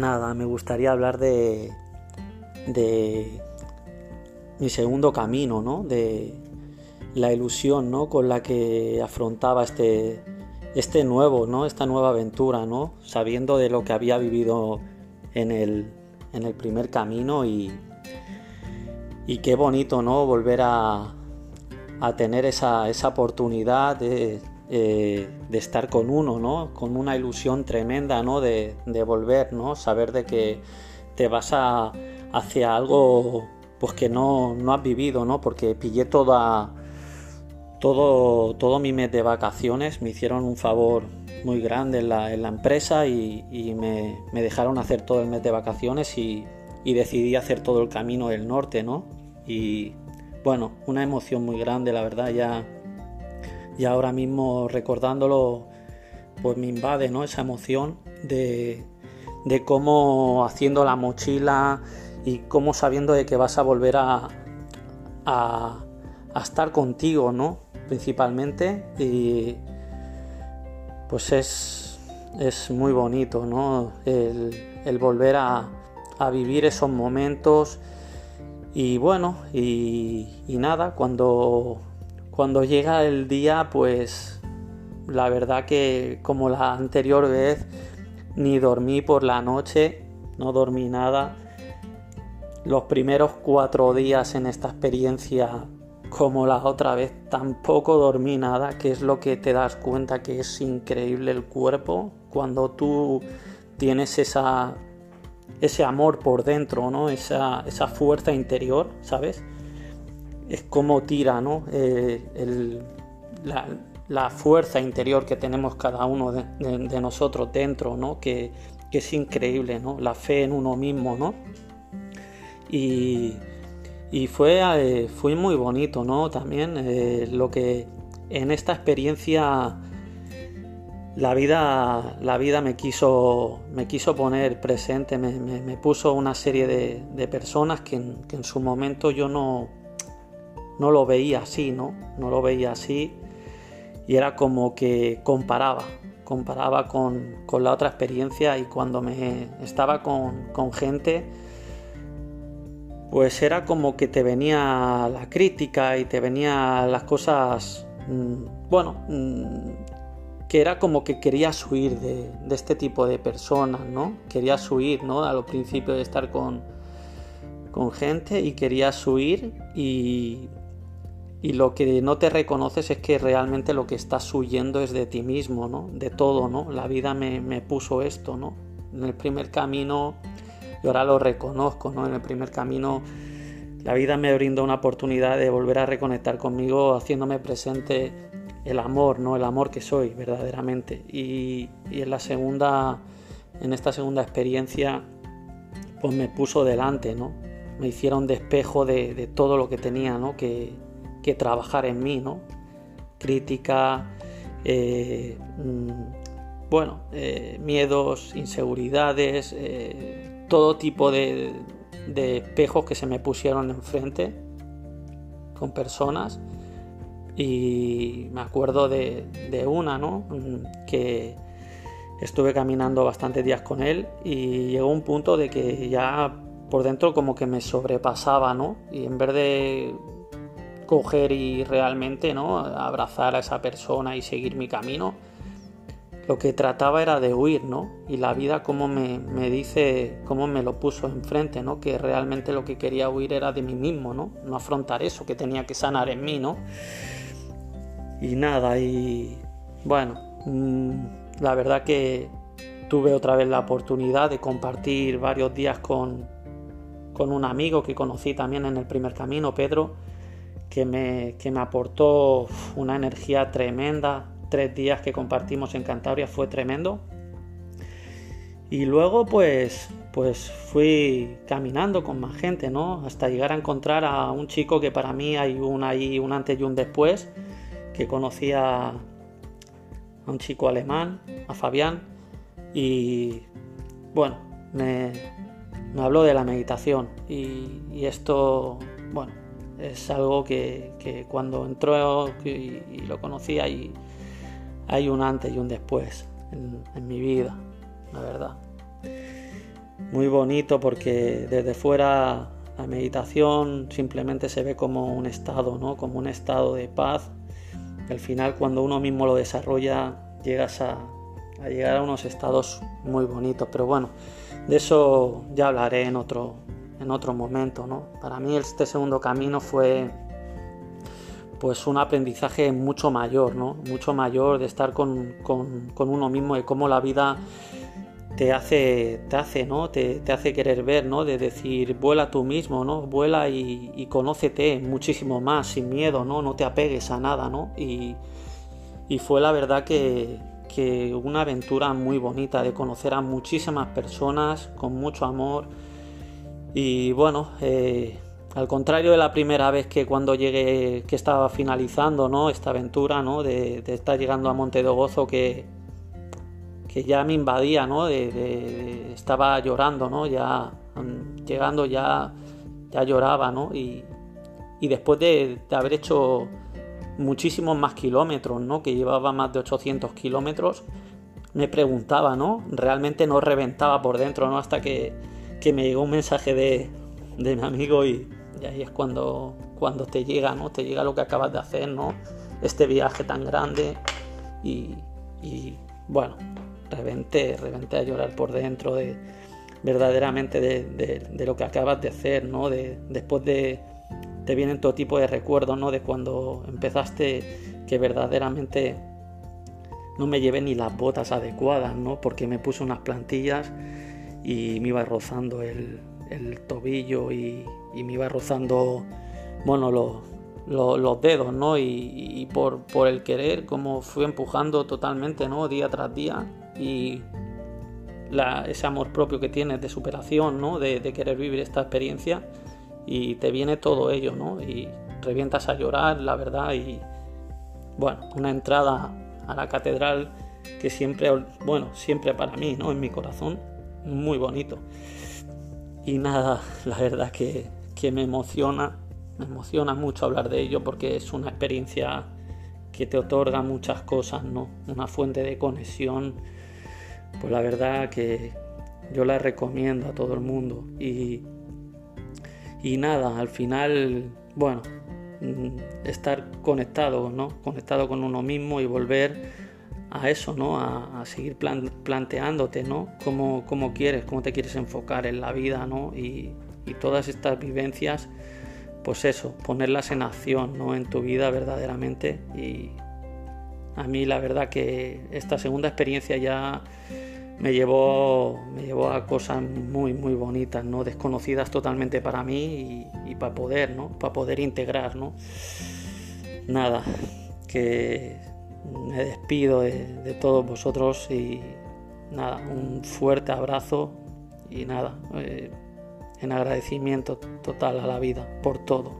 nada, me gustaría hablar de, de mi segundo camino, ¿no? De la ilusión, ¿no? Con la que afrontaba este, este nuevo, ¿no? Esta nueva aventura, ¿no? Sabiendo de lo que había vivido en el, en el primer camino y, y qué bonito, ¿no? Volver a, a tener esa, esa oportunidad de, eh, de, estar con uno, ¿no? Con una ilusión tremenda, ¿no? De, volver, ¿no? Saber de que te vas a, hacia algo pues que no, no has vivido, ¿no? Porque pillé toda, todo, todo mi mes de vacaciones, me hicieron un favor muy grande en la, en la empresa y, y me, me, dejaron hacer todo el mes de vacaciones y, y, decidí hacer todo el camino del norte, ¿no? Y bueno, una emoción muy grande, la verdad, ya, ya ahora mismo recordándolo, pues me invade, ¿no? Esa emoción de, de cómo haciendo la mochila y cómo sabiendo de que vas a volver a, a, a estar contigo, ¿no? Principalmente y pues es, es muy bonito, ¿no? El, volver a, a, vivir esos momentos y bueno, y, y, nada, cuando, cuando llega el día, pues la verdad que como la anterior vez, ni dormí por la noche, no dormí nada los primeros cuatro días en esta experiencia como la otra vez tampoco dormí nada, que es lo que te das cuenta que es increíble el cuerpo cuando tú tienes esa, ese amor por dentro, ¿no? esa, esa fuerza interior, ¿sabes? Es como tira ¿no? Eh, la, fuerza interior que tenemos cada uno de, nosotros dentro, ¿no? que, es increíble, ¿no? la fe en uno mismo. ¿no? Y, fue, eh, fue, muy bonito, ¿no? También eh, lo que en esta experiencia la vida, la vida me, quiso, me quiso poner presente, me, puso una serie de, personas que en, su momento yo no, no lo veía así, ¿no? No lo veía así y era como que comparaba, comparaba con, con la otra experiencia y cuando me estaba con, con gente pues era como que te venía la crítica y te venía las cosas, mmm, bueno, mmm, que era como que querías huir de, de, este tipo de personas, ¿no? Querías huir, ¿no? A los principios de estar con, con gente y querías huir y, y lo que no te reconoces es que realmente lo que estás huyendo es de ti mismo, ¿no? De todo, ¿no? La vida me, me puso esto, ¿no? En el primer camino y ahora lo reconozco, ¿no? En el primer camino la vida me brindó una oportunidad de volver a reconectar conmigo haciéndome presente el amor, ¿no? El amor que soy verdaderamente. Y, y en la segunda, en esta segunda experiencia, pues me puso delante, ¿no? Me hicieron despejo de, de todo lo que tenía, ¿no? Que, que, trabajar en mí, ¿no? Crítica, eh, bueno, eh, miedos, inseguridades, eh, todo tipo de, de, espejos que se me pusieron enfrente con personas y me acuerdo de, de una, ¿no? Que estuve caminando bastantes días con él y llegó un punto de que ya por dentro como que me sobrepasaba, ¿no? Y en vez de y realmente, ¿no? Abrazar a esa persona y seguir mi camino, lo que trataba era de huir, ¿no? Y la vida como me, me, dice, como me lo puso enfrente, ¿no? Que realmente lo que quería huir era de mí mismo, ¿no? No afrontar eso, que tenía que sanar en mí, ¿no? Y nada, y bueno, mmm, la verdad que tuve otra vez la oportunidad de compartir varios días con, con un amigo que conocí también en el primer camino, Pedro, que me, que me aportó una energía tremenda, tres días que compartimos en Cantabria fue tremendo. Y luego pues, pues fui caminando con más gente, ¿no? Hasta llegar a encontrar a un chico que para mí hay un ahí, un antes y un después, que conocía a un chico alemán, a Fabián, y bueno, me, me habló de la meditación y, y, esto, bueno, es algo que, que cuando entró y, y lo conocía y hay un antes y un después en, en mi vida, la verdad. muy bonito porque desde fuera la meditación simplemente se ve como un estado, ¿no? Como un estado de paz. Al final cuando uno mismo lo desarrolla llegas a, a llegar a unos estados muy bonitos. Pero bueno, de eso ya hablaré en otro, en otro momento, ¿no? Para mí este segundo camino fue pues un aprendizaje mucho mayor, ¿no? Mucho mayor de estar con, uno mismo y cómo la vida te hace, te hace, ¿no? Te, hace querer ver, ¿no? De decir, vuela tú mismo, ¿no? Vuela y, conócete muchísimo más, sin miedo, ¿no? No te apegues a nada, ¿no? Y, fue la verdad que una aventura muy bonita de conocer a muchísimas personas con mucho amor. Y bueno, eh, al contrario de la primera vez que cuando llegué, que estaba finalizando ¿no? esta aventura, ¿no? de, estar llegando a Monte de Gozo, que, que ya me invadía, ¿no? De, estaba llorando, ¿no? ya mm, llegando ya, ya lloraba, ¿no? y, y después de, haber hecho muchísimos más kilómetros, ¿no? que llevaba más de 800 kilómetros, me preguntaba, ¿no? realmente no reventaba por dentro, ¿no? hasta que, que me llegó un mensaje de, de mi amigo y, ahí es cuando, cuando te llega, ¿no? Te llega lo que acabas de hacer, ¿no? Este viaje tan grande y, bueno, reventé, reventé a llorar por dentro de verdaderamente de, lo que acabas de hacer, ¿no? De, después de te vienen todo tipo de recuerdos, ¿no? De cuando empezaste que verdaderamente no me llevé ni las botas adecuadas, ¿no? Porque me puse unas plantillas y me iba rozando el, tobillo y, me iba rozando, bueno, los, dedos, ¿no? Y, por, el querer, como fui empujando totalmente, ¿no? Día tras día y ese amor propio que tienes de superación, ¿no? De, querer vivir esta experiencia y te viene todo ello, ¿no? Y revientas a llorar, la verdad, y bueno, una entrada a la catedral que siempre, bueno, siempre para mí, ¿no? En mi corazón, muy bonito. Y nada, la verdad que, que me emociona, me emociona mucho hablar de ello porque es una experiencia que te otorga muchas cosas, ¿no? Una fuente de conexión, pues la verdad que yo la recomiendo a todo el mundo. Y, y nada, al final, bueno, mm, estar conectado, ¿no? Conectado con uno mismo y volver a eso, ¿no? A, seguir planteándote, ¿no? Cómo, cómo, quieres, cómo te quieres enfocar en la vida, ¿no? Y, todas estas vivencias, pues eso, ponerlas en acción, ¿no? En tu vida verdaderamente. Y a mí la verdad que esta segunda experiencia ya me llevó, me llevó a cosas muy, muy bonitas, ¿no? Desconocidas totalmente para mí y, y para poder, ¿no? Para poder integrar, ¿no? Nada, que me despido de, todos vosotros y nada, un fuerte abrazo y nada, eh, en agradecimiento total a la vida por todo.